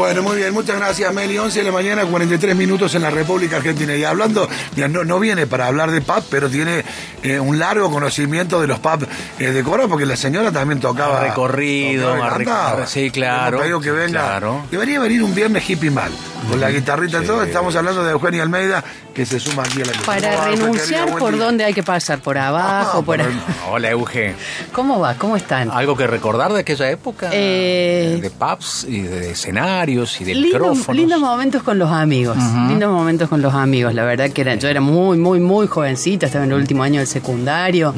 Bueno, muy bien, muchas gracias Meli. 11 de la mañana, 43 minutos en la República Argentina. Y hablando, mira, no, no viene para hablar de pub, pero tiene eh, un largo conocimiento de los pubs eh, de Córdoba, porque la señora también tocaba. recorrido, tocaba sí, claro, que venga. claro. Debería venir un viernes hippie mal, con la guitarrita y todo. Estamos hablando de Eugenia Almeida, que se suma aquí a la Para ¿Cómo va, renunciar, querida? ¿por dónde hay que pasar? ¿Por abajo? Ah, por por el- Hola, Euge. ¿Cómo va? ¿Cómo están? ¿Algo que recordar de aquella época? Eh, de pubs y de escenarios y de Lindos, micrófonos. lindos momentos con los amigos, lindos momentos con los amigos. La verdad que era, yo era muy, muy, muy jovencita, estaba en el último año del secundario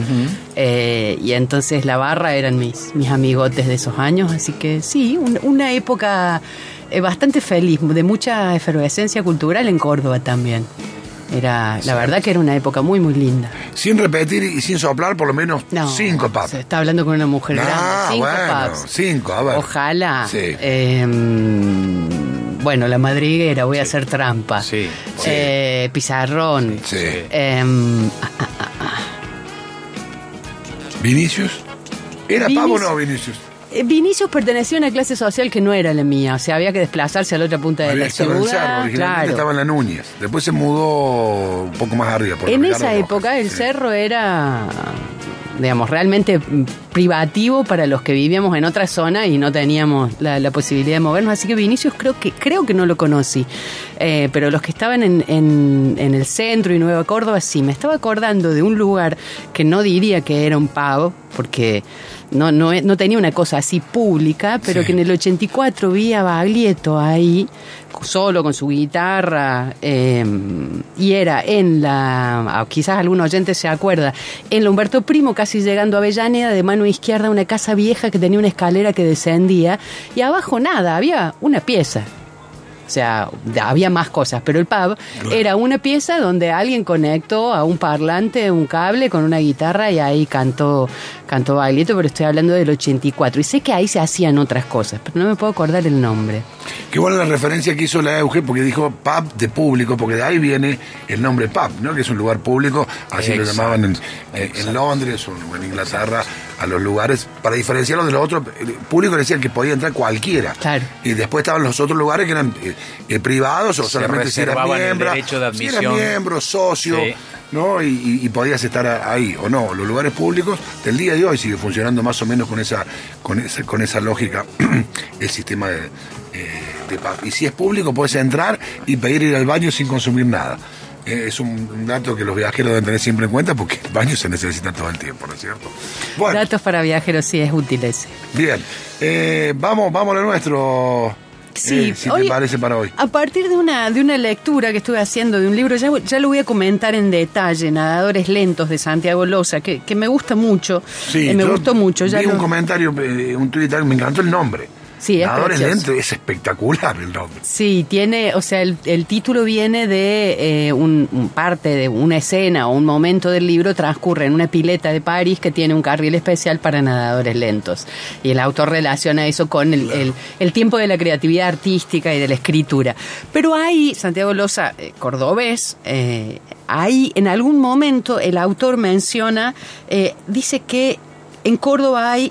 eh, y entonces la barra eran mis, mis amigotes de esos años, así que sí, un- una época eh, bastante feliz, de mucha efervescencia cultural en Córdoba también. Era, la verdad que era una época muy, muy linda. Sin repetir y sin soplar, por lo menos No, cinco pubs. Se está hablando con una mujer Ah, grande. Cinco bueno, cinco, a ver. Ojalá. Sí. Eh, bueno, la madriguera, voy a hacer trampa. Sí, sí. Eh, pizarrón. Sí. Eh, ah, ¿Vinicius? ¿Era pavo o no, Vinicius? Eh, Vinicius pertenecía a una clase social que no era la mía, o sea, había que desplazarse a la otra punta de la ciudad. originalmente Claro. estaba en la Núñez. Después se mudó un poco más arriba. por En esa Rojas. época el Sí. cerro era, digamos, realmente privativo para los que vivíamos en otra zona y no teníamos la, la posibilidad de movernos. Así que Vinicius creo que creo que no lo conocí. Eh, pero los que estaban en, en- en el centro y Nueva Córdoba sí. Me estaba acordando de un lugar que no diría que era un pavo, porque no, no, no tenía una cosa así pública, pero Sí. que en el 84 vi a Baglietto ahí, solo con su guitarra, eh, y era en la, ah, quizás algún oyente se acuerda, en la Humberto Primo, casi llegando a Avellaneda, de mano izquierda, una casa vieja que tenía una escalera que descendía, y abajo nada, había una pieza. O sea, había más cosas, pero el pub era una pieza donde alguien conectó a un parlante un cable con una guitarra y ahí cantó, cantó Baglietto, pero estoy hablando del 84. Y sé que ahí se hacían otras cosas, pero no me puedo acordar el nombre. Qué buena la referencia que hizo la Euge, porque dijo pub de público, porque de ahí viene el nombre pub, ¿no? Que es un lugar público, así lo llamaban en, en- Londres o en Inglaterra, a los lugares, para diferenciarlos de los otros, el público decían que podía entrar cualquiera. Claro. Y después estaban los otros lugares que eran eh, eh, privados o Se solamente si eras miembro, de si eras miembro, socio. Sí. ¿no? Y, podías estar ahí o no. Los lugares públicos del día de hoy sigue funcionando más o menos con esa, con esa, con esa lógica el sistema de, eh. Y si es público, puedes entrar y pedir ir al baño sin consumir nada. Eh, es un, dato que los viajeros deben tener siempre en cuenta porque el baño se necesita todo el tiempo, ¿no es cierto? Bueno, Datos para viajeros, sí, es útil ese. bien. Eh, vamos, vamos a lo nuestro. Sí, eh, si hoy- te parece para hoy. A partir de una, de una lectura que estuve haciendo de un libro, ya, ya lo voy a comentar en detalle, Nadadores Lentos de Santiago Loza, que, que me gusta mucho. Sí, eh, me yo gustó mucho. Ya vi lo- un comentario, un Twitter, me encantó el nombre. Sí, es Nadadores lentos, es espectacular el nombre. Sí, tiene, o sea, el, el título viene de eh, un, un parte de una escena o un momento del libro transcurre en una pileta de París que tiene un carril especial para nadadores lentos. Y el autor relaciona eso con el, el- el tiempo de la creatividad artística y de la escritura. Pero ahí, Santiago Loza, eh, cordobés, eh, ahí en algún momento el autor menciona, eh, dice que en Córdoba hay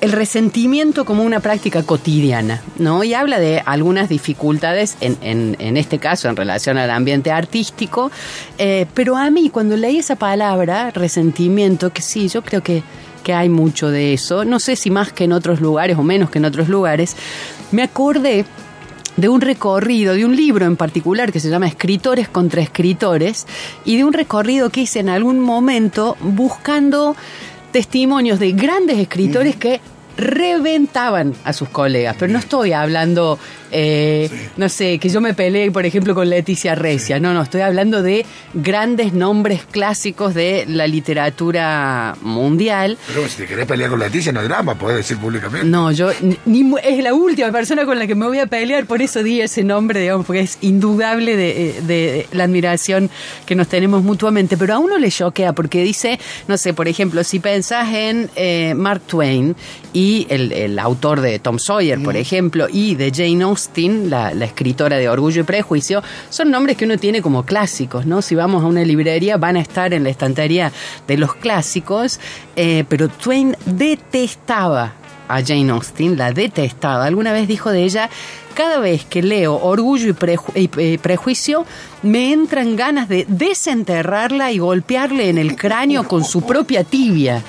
el resentimiento como una práctica cotidiana, ¿no? Y habla de algunas dificultades, en, en, este caso en relación al ambiente artístico, eh, pero a mí cuando leí esa palabra, resentimiento, que sí, yo creo que, que hay mucho de eso, no sé si más que en otros lugares o menos que en otros lugares, me acordé de un recorrido, de un libro en particular que se llama Escritores contra Escritores, y de un recorrido que hice en algún momento buscando testimonios de grandes escritores que reventaban a sus colegas, pero no estoy hablando, eh, no sé, que yo me peleé, por ejemplo, con Leticia Recia, no, no, estoy hablando de grandes nombres clásicos de la literatura mundial. Pero si te querés pelear con Leticia, no es drama, podés decir públicamente. No, yo ni- es la última persona con la que me voy a pelear, por eso di ese nombre, digamos, porque es indudable de, eh, de la admiración que nos tenemos mutuamente. Pero a uno le choquea porque dice, no sé, por ejemplo, si pensás en eh, Mark Twain y el, el autor de Tom Sawyer, por ejemplo, y de Jane Austen, la, la escritora de Orgullo y Prejuicio, son nombres que uno tiene como clásicos, ¿no? Si vamos a una librería, van a estar en la estantería de los clásicos, eh, pero Twain detestaba a Jane Austen, la detestaba. Alguna vez dijo de ella, cada vez que leo Orgullo y, Preju- y, eh, Prejuicio, me entran ganas de desenterrarla y golpearle en el cráneo con su propia tibia.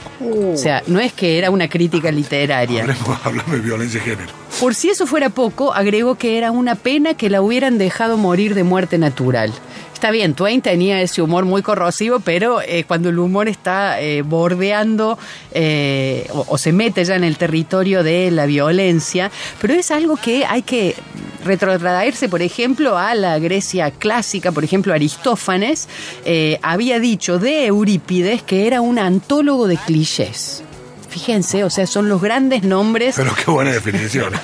O sea, no es que era una crítica literaria. Hablemos, hablamos de violencia de género. Por si eso fuera poco, agregó que era una pena que la hubieran dejado morir de muerte natural. Está bien, Twain tenía ese humor muy corrosivo, pero eh, cuando el humor está eh, bordeando eh, o, o se mete ya en el territorio de la violencia, pero es algo que hay que retrotraerse, por ejemplo, a la Grecia clásica, por ejemplo, Aristófanes eh, había dicho de Eurípides que era un antólogo de clichés. Fíjense, o sea, son los grandes nombres Pero qué buena definición.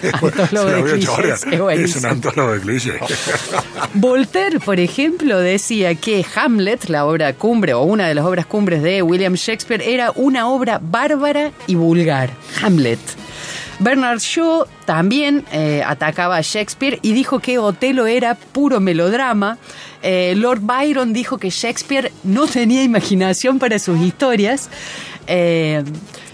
Es un antólogo de clichés. Voltaire, por ejemplo, decía que Hamlet, la obra cumbre o una de las obras cumbres de William Shakespeare, era una obra bárbara y vulgar. Hamlet. Bernard Shaw también eh, atacaba a Shakespeare y dijo que Otelo era puro melodrama. Eh, Lord Byron dijo que Shakespeare no tenía imaginación para sus historias. Eh,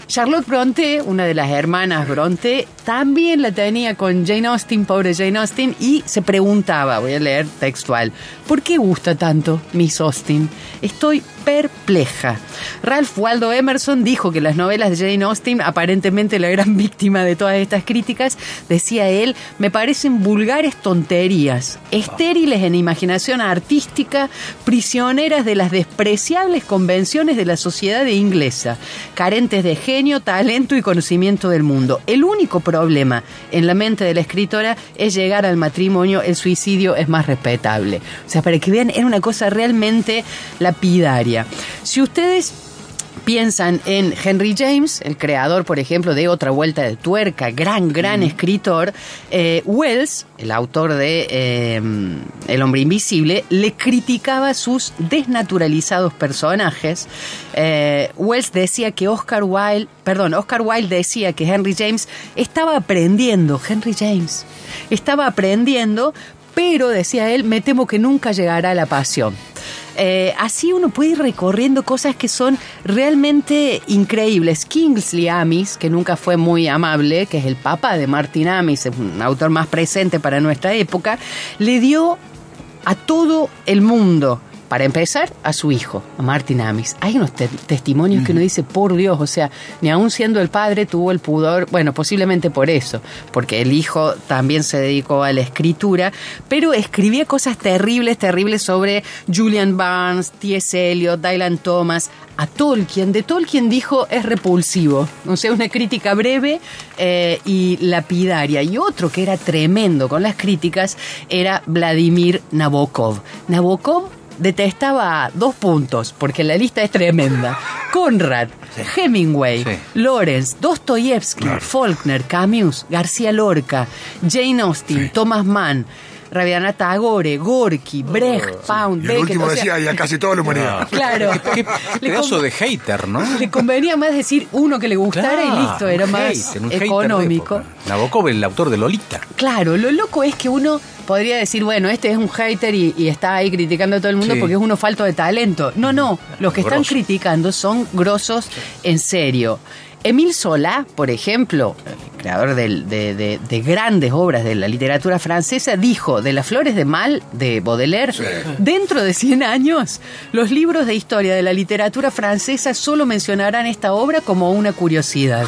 Charlotte Bronte, una de las hermanas Bronte, también la tenía con Jane Austen, pobre Jane Austen, y se preguntaba, voy a leer textual, ¿por qué gusta tanto Miss Austen? Estoy perpleja. Ralph Waldo Emerson dijo que las novelas de Jane Austen, aparentemente la gran víctima de todas estas críticas, decía él, me parecen vulgares tonterías, estériles en imaginación artística, prisioneras de las despreciables convenciones de la sociedad inglesa, carentes de genio, talento y conocimiento del mundo. El único problema en la mente de la escritora es llegar al matrimonio, el suicidio es más respetable. O sea, para que vean, era una cosa realmente lapidaria. Si ustedes piensan en Henry James, el creador, por ejemplo, de Otra Vuelta de Tuerca, gran, gran escritor, eh, Wells, el autor de eh, El Hombre Invisible, le criticaba sus desnaturalizados personajes. Eh, Wells decía que Oscar Wilde, perdón, Oscar Wilde decía que Henry James estaba aprendiendo, Henry James, estaba aprendiendo, pero decía él, me temo que nunca llegará a la pasión. Eh, así uno puede ir recorriendo cosas que son realmente increíbles. Kingsley Amis, que nunca fue muy amable, que es el papá de Martin Amis, es un autor más presente para nuestra época, le dio a todo el mundo. Para empezar, a su hijo, a Martin Amis. Hay unos te- testimonios que uno dice, por Dios, o sea, ni aun siendo el padre tuvo el pudor, bueno, posiblemente por eso, porque el hijo también se dedicó a la escritura, pero escribía cosas terribles, terribles sobre Julian Barnes, T.S. Eliot, Dylan Thomas, a Tolkien. De Tolkien dijo, es repulsivo, o sea, una crítica breve eh, y lapidaria. Y otro que era tremendo con las críticas era Vladimir Nabokov. Nabokov detestaba dos puntos, porque la lista es tremenda. Conrad, Hemingway, Sí. Lawrence, Dostoyevsky, Faulkner, Camus, García Lorca, Jane Austen, Thomas Mann, Rabiana Tagore, Gorky, Brecht, Pound, Y el último o sea, decía, y a casi toda la humanidad. Claro. Qué pedazo de hater, ¿no? le convenía más decir uno que le gustara y listo, era un más hater, económico. Nabokov, el autor de Lolita. Claro, lo loco es que uno podría decir, bueno, este es un hater y, y está ahí criticando a todo el mundo Sí. porque es uno falto de talento. No, no, los que están criticando son grosos en serio. Emile Solá, por ejemplo, creador de, de- de grandes obras de la literatura francesa, dijo de Las Flores de Mal, de Baudelaire, dentro de 100 años, los libros de historia de la literatura francesa solo mencionarán esta obra como una curiosidad.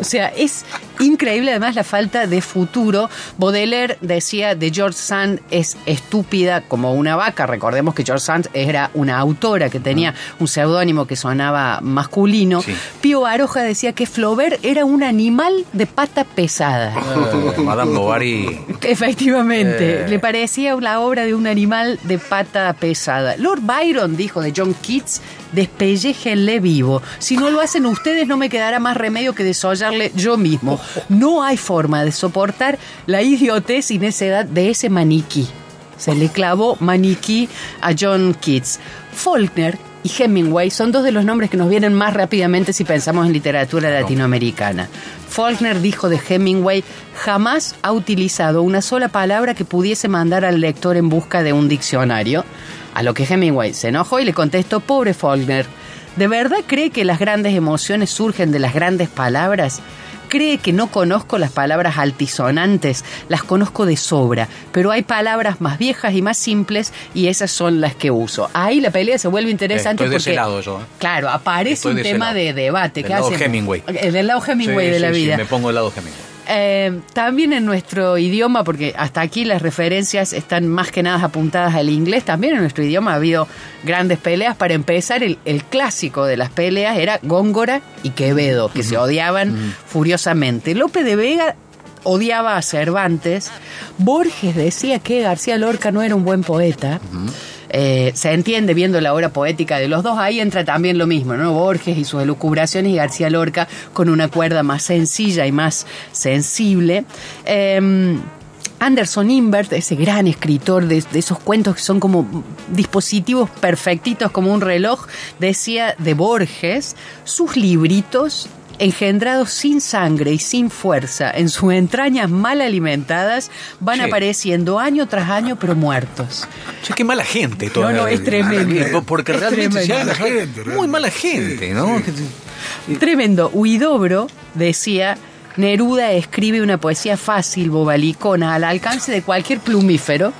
O sea, es increíble además la falta de futuro. Baudelaire decía de George Sand es estúpida como una vaca. Recordemos que George Sand era una autora que tenía un seudónimo que sonaba masculino. Sí. Pío Baroja decía que Flaubert era un animal de pata pesada. Eh, Madame Bovary. Efectivamente, Eh. le parecía la obra de un animal de pata pesada. Lord Byron dijo de John Keats, despelléjenle vivo. Si no lo hacen ustedes, no me quedará más remedio que desollarle yo mismo. No hay forma de soportar la idiotez y necedad de ese maniquí. Se le clavó maniquí a John Keats. Faulkner y Hemingway son dos de los nombres que nos vienen más rápidamente si pensamos en literatura latinoamericana. Faulkner dijo de Hemingway, jamás ha utilizado una sola palabra que pudiese mandar al lector en busca de un diccionario. A lo que Hemingway se enojó y le contestó, pobre Faulkner, ¿de verdad cree que las grandes emociones surgen de las grandes palabras? Cree que no conozco las palabras altisonantes, las conozco de sobra, pero hay palabras más viejas y más simples y esas son las que uso. Ahí la pelea se vuelve interesante Estoy de porque, ese lado yo, ¿eh? claro, aparece Estoy un de tema lado. de debate. Del ¿Qué lado hacemos? Hemingway. Eh, Del lado Hemingway Sí, de la sí, sí, vida. me pongo del lado Hemingway. Eh, también en nuestro idioma, porque hasta aquí las referencias están más que nada apuntadas al inglés, también en nuestro idioma ha habido grandes peleas. Para empezar, el, el clásico de las peleas era Góngora y Quevedo, que se odiaban furiosamente. Lope de Vega odiaba a Cervantes. Borges decía que García Lorca no era un buen poeta. Eh, se entiende viendo la obra poética de los dos, ahí entra también lo mismo, ¿no? Borges y sus elucubraciones y García Lorca con una cuerda más sencilla y más sensible. Eh, Anderson Invert, ese gran escritor de, de esos cuentos que son como dispositivos perfectitos como un reloj, decía de Borges, sus libritos engendrados sin sangre y sin fuerza, en sus entrañas mal alimentadas, van apareciendo año tras año, pero muertos. Che, qué mala gente No, toda. no, es tremendo. Porque Es realmente tremendo. Mala gente, muy mala gente, ¿no? Tremendo. Huidobro decía, Neruda escribe una poesía fácil, bobalicona, al alcance de cualquier plumífero.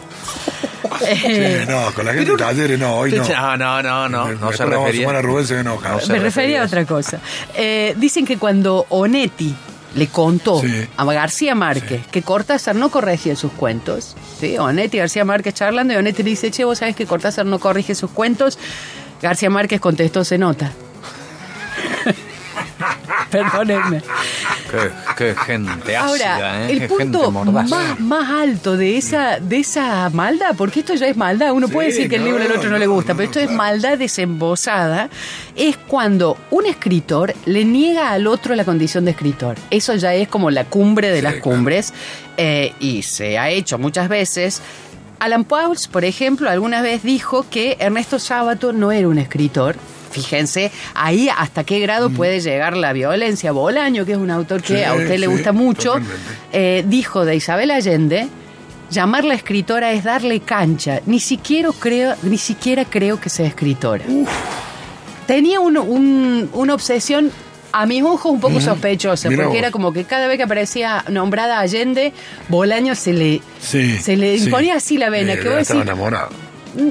Eh, Sí, no, con la gente de talleres no, hoy no. No, no, no, no, Me- no me se refería. a Rubén se enoja. No se me refería a otra cosa. Eh, dicen que cuando Onetti le contó Sí. a García Márquez que Cortázar no corregía sus cuentos, ¿sí? Onetti y García Márquez charlando y Onetti le dice, che, vos sabés que Cortázar no corrige sus cuentos. García Márquez contestó, se nota. Perdónenme. Qué, qué gente ácida, Ahora, ¿eh? el Qué punto más, más alto de esa, de esa maldad, porque esto ya es maldad, uno Sí, puede decir que el libro del otro no, no, le gusta, pero esto es maldad desembosada, es cuando un escritor le niega al otro la condición de escritor. Eso ya es como la cumbre de las claro. cumbres, eh, y se ha hecho muchas veces. Alan Pauls, por ejemplo, alguna vez dijo que Ernesto Sábato no era un escritor. Fíjense ahí hasta qué grado puede llegar la violencia. Bolaño, que es un autor que Mm. Sí, a usted le gusta mucho, eh, dijo de Isabel Allende, llamarla escritora es darle cancha. Ni siquiera creo, ni siquiera creo que sea escritora. Tenía un- un- una obsesión a mis ojos un poco sospechosa, Mirá porque vos. era como que cada vez que aparecía nombrada Allende, Bolaño se le, Sí, se le sí. imponía así la vena. Eh, que vos estaba decís, enamorado.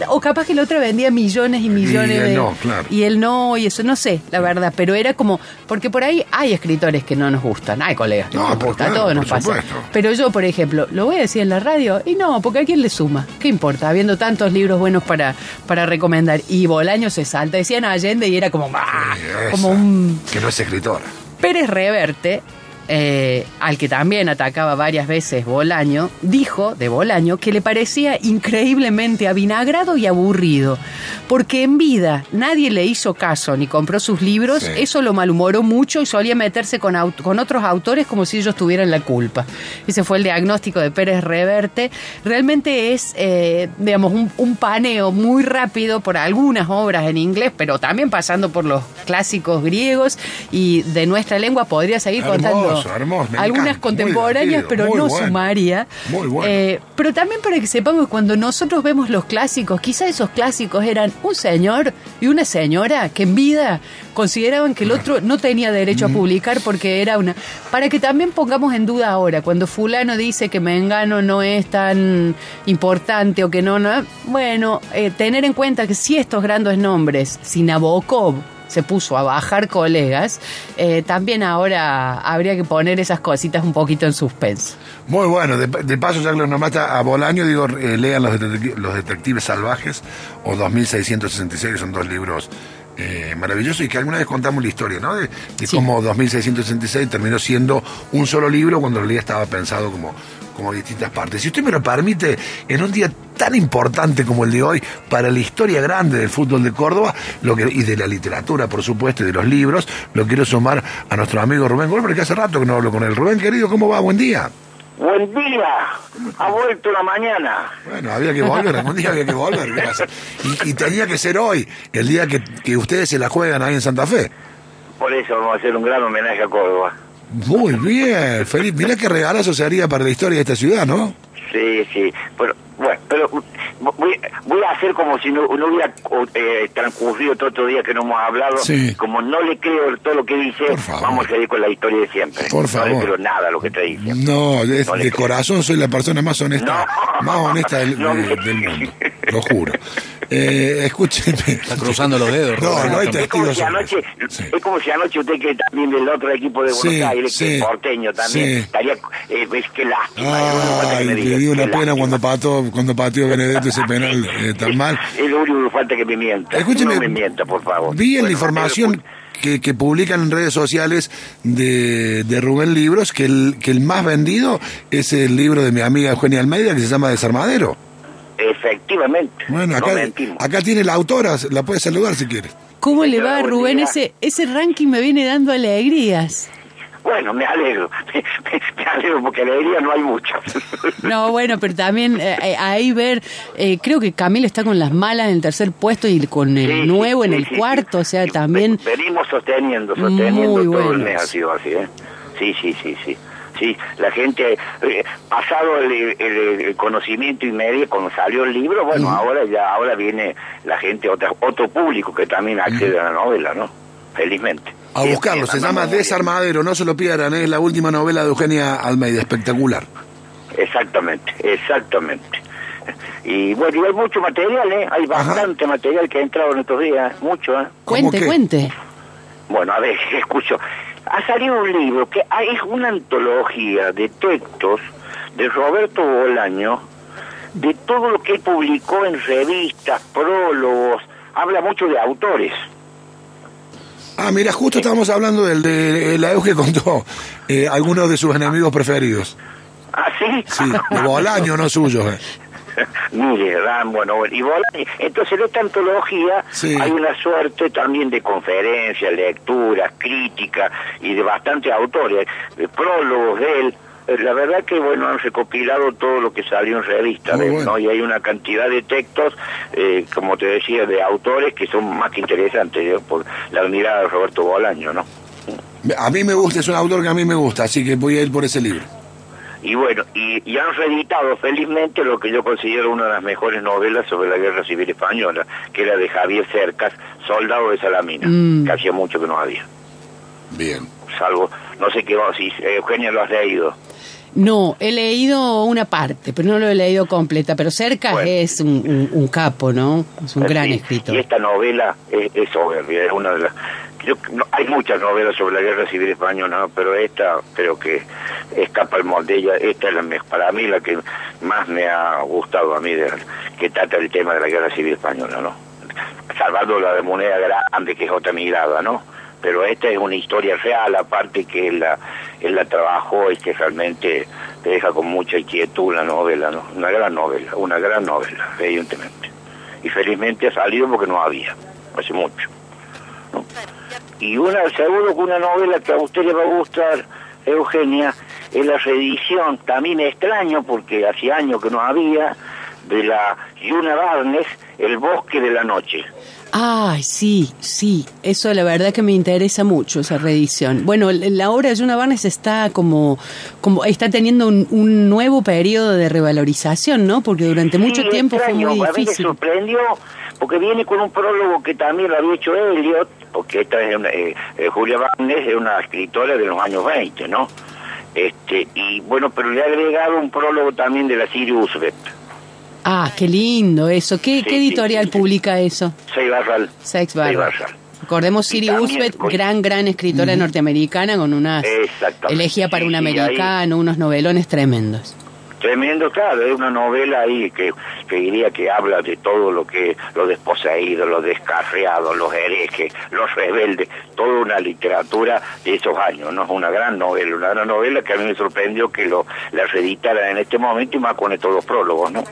O capaz que la otra vendía millones y millones Y él de. no, claro. Y él no, y eso, no sé, la verdad. Pero era como. Porque por ahí hay escritores que no nos gustan. Hay colegas que no, No, nos gustan. claro, a todos nos pasa. supuesto. Pero yo, por ejemplo, lo voy a decir en la radio. Y no, porque a quién le suma. ¿Qué importa? Habiendo tantos libros buenos para, para recomendar. Y Bolaño se salta. Decían Allende y era como. ¡ah! Como un. Que no es escritora. Pérez Reverte, eh, al que también atacaba varias veces Bolaño, dijo de Bolaño que le parecía increíblemente avinagrado y aburrido, porque en vida nadie le hizo caso ni compró sus libros, Sí. eso lo malhumoró mucho y solía meterse con, aut- con otros autores como si ellos tuvieran la culpa. Ese fue el diagnóstico de Pérez Reverte. Realmente es, eh, digamos, un, un paneo muy rápido por algunas obras en inglés, pero también pasando por los clásicos griegos y de nuestra lengua podría seguir Hermoso, contando hermoso, me algunas encanta, contemporáneas, pero no bueno, sumaria. muy bueno. Eh, pero también para que sepamos que cuando nosotros vemos los clásicos, quizá esos clásicos eran un señor y una señora que en vida consideraban que el otro no tenía derecho a publicar porque era una... Para que también pongamos en duda ahora, cuando fulano dice que Mengano no es tan importante o que no... no bueno, eh, tener en cuenta que si estos grandes nombres, si Nabokov se puso a bajar colegas, eh, también ahora habría que poner esas cositas un poquito en suspenso. Muy bueno, de, de paso ya que lo nombraste a Bolaño, digo, eh, lean los, detecti- los Detectives Salvajes o 2666, que son dos libros eh, maravillosos y que alguna vez contamos la historia, ¿no? De, de Sí. cómo 2666 terminó siendo un solo libro cuando en realidad estaba pensado como, como distintas partes. Si usted me lo permite, en un día tan importante como el de hoy para la historia grande del fútbol de Córdoba lo que, y de la literatura, por supuesto, y de los libros, lo quiero sumar a nuestro amigo Rubén Goldberg, que hace rato que no hablo con él. Rubén, querido, ¿cómo va? Buen día. Buen día, ha vuelto la mañana. Bueno, había que volver, algún día había que volver. y tenía que ser hoy, el día que, que ustedes se la juegan ahí en Santa Fe. Por eso vamos a hacer un gran homenaje a Córdoba. Muy bien, Felipe. Mirá qué regalazo se haría para la historia de esta ciudad, ¿no? Sí, Sí. Pero, bueno, pero voy, voy a hacer como si no, no hubiera eh, transcurrido todo otro día que no hemos hablado. Sí. Como no le creo todo lo que dice, vamos a seguir con la historia de siempre. Por No favor. le creo nada a lo que te dice. No, No de creo. corazón soy la persona más honesta, No. más honesta No de- del mundo, lo juro. Eh, escúcheme. Está cruzando los dedos. No, no hay Es como, testigos si anoche, Sí. es como si anoche usted que también del otro equipo de Buenos Sí, Aires, que es porteño también, sí. estaría, eh, ves qué lástima. que Ay, le dio una pena lástima. cuando pató, cuando pateó Benedetto ese penal eh, tan mal. Es lo único que falta que me mienta. Escúcheme, no me mienta, por favor. Vi en la información que, que publican en redes sociales de, de Rubén Libros que el, que el más vendido es el libro de mi amiga Eugenia Almeida que se llama Desarmadero. Efectivamente. Bueno, no acá, mentimos. acá tiene la autora, la puede saludar si quiere. ¿Cómo le va, Rubén? Ese, ese ranking me viene dando alegrías. Bueno, me alegro. me alegro porque alegría no hay mucha. No, bueno, pero también eh, eh, ahí ver, eh, creo que Camilo está con las malas en el tercer puesto y con el Sí, nuevo sí, en el sí, cuarto, sí. o sea, también... ve- Venimos sosteniendo, sosteniendo Muy todo el mes ha sido así, ¿eh? Sí, sí, sí, sí. Sí, la gente, eh, pasado el, el- el conocimiento inmediato, cuando salió el libro, bueno, ahora ya ahora viene la gente, otra, otro público que también accede a la novela, ¿no? Felizmente. A buscarlo, se llama. Desarmadero, no se lo pierdan, es la última novela de Eugenia Almeida, espectacular. Exactamente, exactamente. Y bueno, y hay mucho material, ¿eh? Hay Ajá. bastante material que ha entrado en estos días, mucho, ¿eh? ¿Cómo Cuente, qué? cuente. Bueno, a ver, escucho. Ha salido un libro que es una antología de textos de Roberto Bolaño, de todo lo que él publicó en revistas, prólogos, habla mucho de autores. Ah, mira, justo estábamos hablando del de la Euge contó eh, algunos de sus enemigos preferidos. ¿Ah, sí? Sí, de Bolaño, no suyos. eh. Mire, Ram, bueno, y Bolaño. Entonces, en esta antología Sí. hay una suerte también de conferencias, lecturas, críticas y de bastantes autores, de prólogos de él. Eh, La verdad que, bueno, han recopilado todo lo que salió en revista, ¿ves? bueno. ¿no? Y hay una cantidad de textos, eh, como te decía, de autores que son más que interesantes, ¿eh? por la mirada de Roberto Bolaño, ¿no? A mí me gusta, es un autor que a mí me gusta, así que voy a ir por ese libro. Y bueno, y, y han reeditado felizmente lo que yo considero una de las mejores novelas sobre la Guerra Civil Española, que era de Javier Cercas, Soldado de Salamina, Mm. que hacía mucho que no había. Bien. Salvo, no sé qué va, si eh, Eugenia lo has leído. No, he leído una parte, pero no lo he leído completa. Pero Cercas Bueno. es un, un- un capo, ¿no? Es un gran escritor. Y esta novela es, es soberbia, es una de las... yo- no, hay muchas novelas sobre la Guerra Civil Española, ¿no? pero esta creo que escapa el molde. Ella, esta es la para mí la que más me ha gustado a mí, de- que trata el tema de la Guerra Civil Española, ¿no? Salvando la de Moneda Grande, que es otra mirada, ¿no? Pero esta es una historia real, aparte que él la, él la trabajó y que realmente te deja con mucha inquietud la novela, ¿no? Una gran novela, una gran novela, evidentemente. Y felizmente ha salido porque no había, hace mucho. ¿no? Y una, seguro que una novela que a usted le va a gustar, Eugenia, es la reedición, también extraño porque hace años que no había, de la Yuna Barnes, El bosque de la noche. Ay, sí, sí, eso la verdad que me interesa mucho, esa reedición. Bueno, la obra de Juna Barnes está como, como está teniendo un, un nuevo periodo de revalorización, ¿no? Porque durante mucho tiempo fue muy A mí me difícil. sorprendió porque viene con un prólogo que también lo había hecho Elliot, porque esta es una, eh, eh, Julia Barnes es una escritora de los años 20, ¿no? Este, y bueno, pero le ha agregado un prólogo también de la Sirius Usbet, Ah, qué lindo eso. ¿Qué, Sí, qué sí, editorial sí, sí. publica eso? Seibarral. Sex Barra. Seibarral. Recordemos Siri Usbet, gran, gran escritora norteamericana con unas elegía para un americano, unos novelones tremendos. Tremendo, claro, es una novela ahí que, que diría que habla de todo lo que, los desposeídos, los descarriados, los herejes, los rebeldes, toda una literatura de esos años, ¿no? Es una gran novela, una gran novela que a mí me sorprendió que lo la reeditaran en este momento y más con estos dos prólogos, ¿no?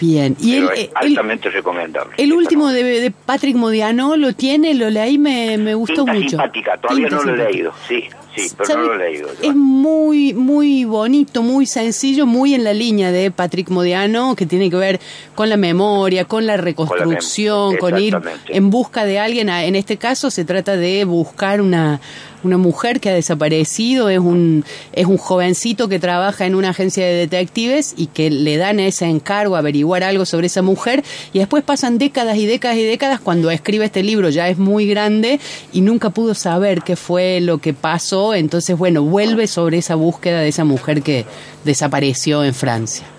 Bien. Y el, altamente recomendable. el último de, de Patrick Modiano lo tiene, lo leí, me, me gustó Tinta mucho. simpática, todavía Tinta no lo he leído, sí, sí, pero ¿Sabe? no lo he leído. Es muy, muy bonito, muy sencillo, muy en la línea de Patrick Modiano, que tiene que ver con la memoria, con la reconstrucción, con, ir en busca de alguien. Ah, En este caso se trata de buscar una, una mujer que ha desaparecido, es un, es un jovencito que trabaja en una agencia de detectives y que le dan ese encargo averiguar algo sobre esa mujer y después pasan décadas y décadas y décadas cuando escribe este libro ya es muy grande y nunca pudo saber qué fue lo que pasó, entonces bueno, vuelve sobre esa búsqueda de esa mujer que desapareció en Francia.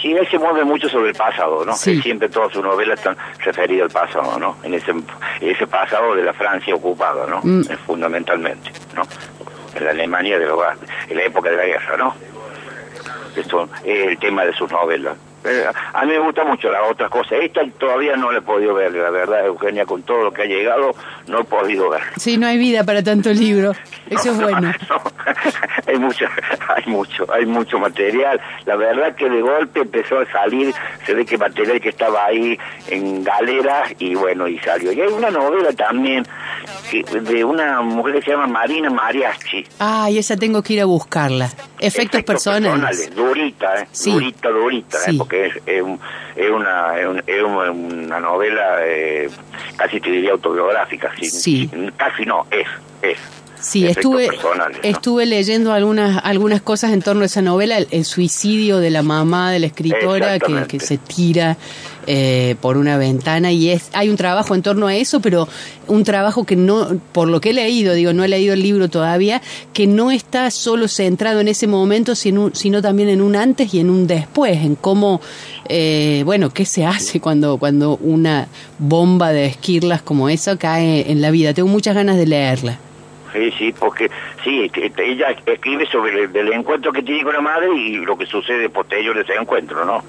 Sí, él se mueve mucho sobre el pasado, ¿no? Sí. Siempre todas sus novelas están referidas al pasado, ¿no? En ese, ese pasado de la Francia ocupada, ¿no? Mm. Eh, Fundamentalmente, ¿no? En la Alemania de los, en la época de la guerra, ¿no? Esto es el tema de sus novelas. Eh, a mí me gusta mucho las otras cosas. Esta todavía no la he podido ver, la verdad, Eugenia, con todo lo que ha llegado, no he podido ver. Sí, no hay vida para tanto libro, eso es No, bueno. no. hay mucho, hay mucho, hay mucho material. La verdad que de golpe empezó a salir, se ve que material que estaba ahí en galera y bueno, y salió. Y hay una novela también que, de una mujer que se llama Marina Mariachi. Ay, esa tengo que ir a buscarla. Efectos, personales. Durita, ¿eh? Sí. Durita, durita, ¿eh? Porque es, es, un- es una, es, un- es una, novela eh, casi te diría autobiográfica. Sí. Sí. Casi no, es, es. Sí, estuve, personales, ¿no? estuve leyendo algunas, algunas cosas en torno a esa novela, el, el suicidio de la mamá de la escritora que se tira eh, por una ventana y es hay un trabajo en torno a eso, pero un trabajo que no, por lo que he leído, digo, no he leído el libro todavía, que no está solo centrado en ese momento, sino, sino también en un antes y en un después, en cómo, eh, bueno, qué se hace cuando, cuando una bomba de esquirlas como esa cae en la vida. Tengo muchas ganas de leerla. Sí, sí, porque sí, ella escribe sobre el, del encuentro que tiene con la madre y lo que sucede posterior de ese encuentro, ¿no?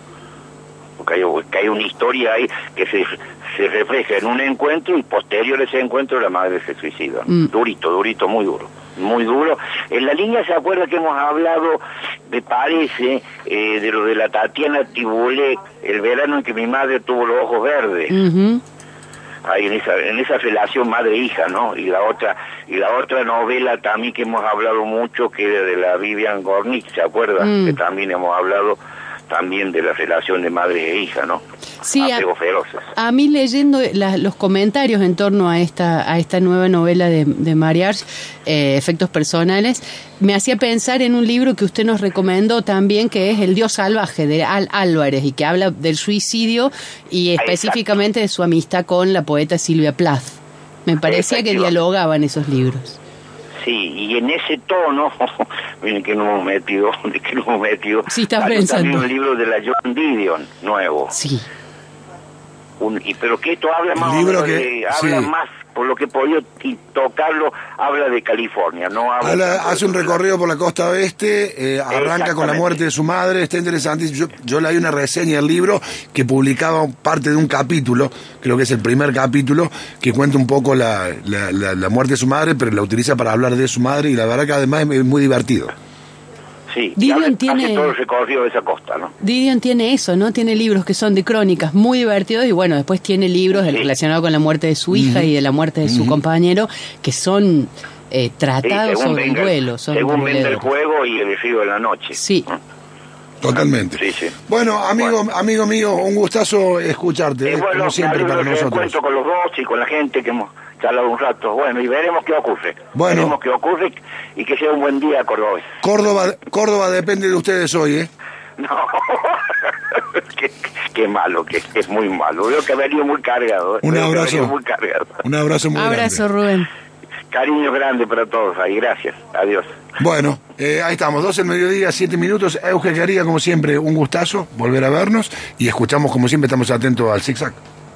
Porque hay, que hay una historia ahí que se, se refleja en un encuentro y posterior a ese encuentro la madre se suicida. Mm. Durito, durito, muy duro. Muy duro. En la línea se acuerda que hemos hablado, me parece, eh, de lo de la Tatiana Tibulé, el verano en que mi madre tuvo los ojos verdes. Ahí en esa en esa relación madre hija no y la otra y la otra novela también que hemos hablado mucho que era de la Vivian Gornick se acuerda Mm. que también hemos hablado también de la relación de madre e hija no Sí, a- apegos feroces A mí leyendo la- los comentarios en torno a esta, a esta nueva novela de, de Mariage, eh, Efectos Personales, me hacía pensar en un libro que usted nos recomendó también, que es El Dios Salvaje, de Al Álvarez, y que habla del suicidio y específicamente de su amistad con la poeta Silvia Plath. Me parecía que dialogaban esos libros. Sí y en ese tono miren que nos hemos metido de que nos hemos metido Sí, estás salió también pensando. un libro de la John Didion nuevo Sí. Un- y pero que esto habla más o Libro menos que- de- habla sí. más por lo que he podido tocarlo habla de California no habla Habla- tanto hace un recorrido por la costa oeste, eh, arranca con la muerte de su madre, está interesante. Yo, yo leí una reseña del libro que publicaba parte de un capítulo, creo que es el primer capítulo, que cuenta un poco la, la- la- la muerte de su madre, pero la utiliza para hablar de su madre y la verdad que además es muy divertido. Sí, Didion hace, tiene- hace todo el recorrido de esa costa, ¿no? Didion tiene eso, ¿no? Tiene libros que son de crónicas muy divertidos y bueno, después tiene libros Sí. relacionados con la muerte de su hija y de la muerte de su compañero que son eh, Sí, tratados según sobre el venga, duelo. Son según vende el juego y el río de la noche. Sí. Totalmente. Sí, sí. Bueno, amigo, amigo mío, un gustazo escucharte, eh, bueno, como siempre para nosotros. encuentro con los dos y con la gente que hemos charlado un rato. Bueno, y veremos qué ocurre. Bueno. Veremos qué ocurre y que sea un buen día, Córdoba. Córdoba, Córdoba depende de ustedes hoy, ¿eh? No, qué, qué malo, que es muy malo. Veo que ha venido muy cargado. ¿eh? Un abrazo. muy cargado. Un abrazo muy Abrazo, grande. Rubén. Cariño grande para todos ahí. Gracias. Adiós. Bueno, eh, ahí estamos, 12 del mediodía, 7 minutos. Euge Quería, como siempre, un gustazo volver a vernos y escuchamos, como siempre, estamos atentos al zigzag.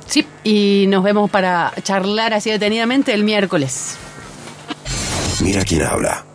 Sí, y nos vemos para charlar así detenidamente el miércoles. Mira quién habla.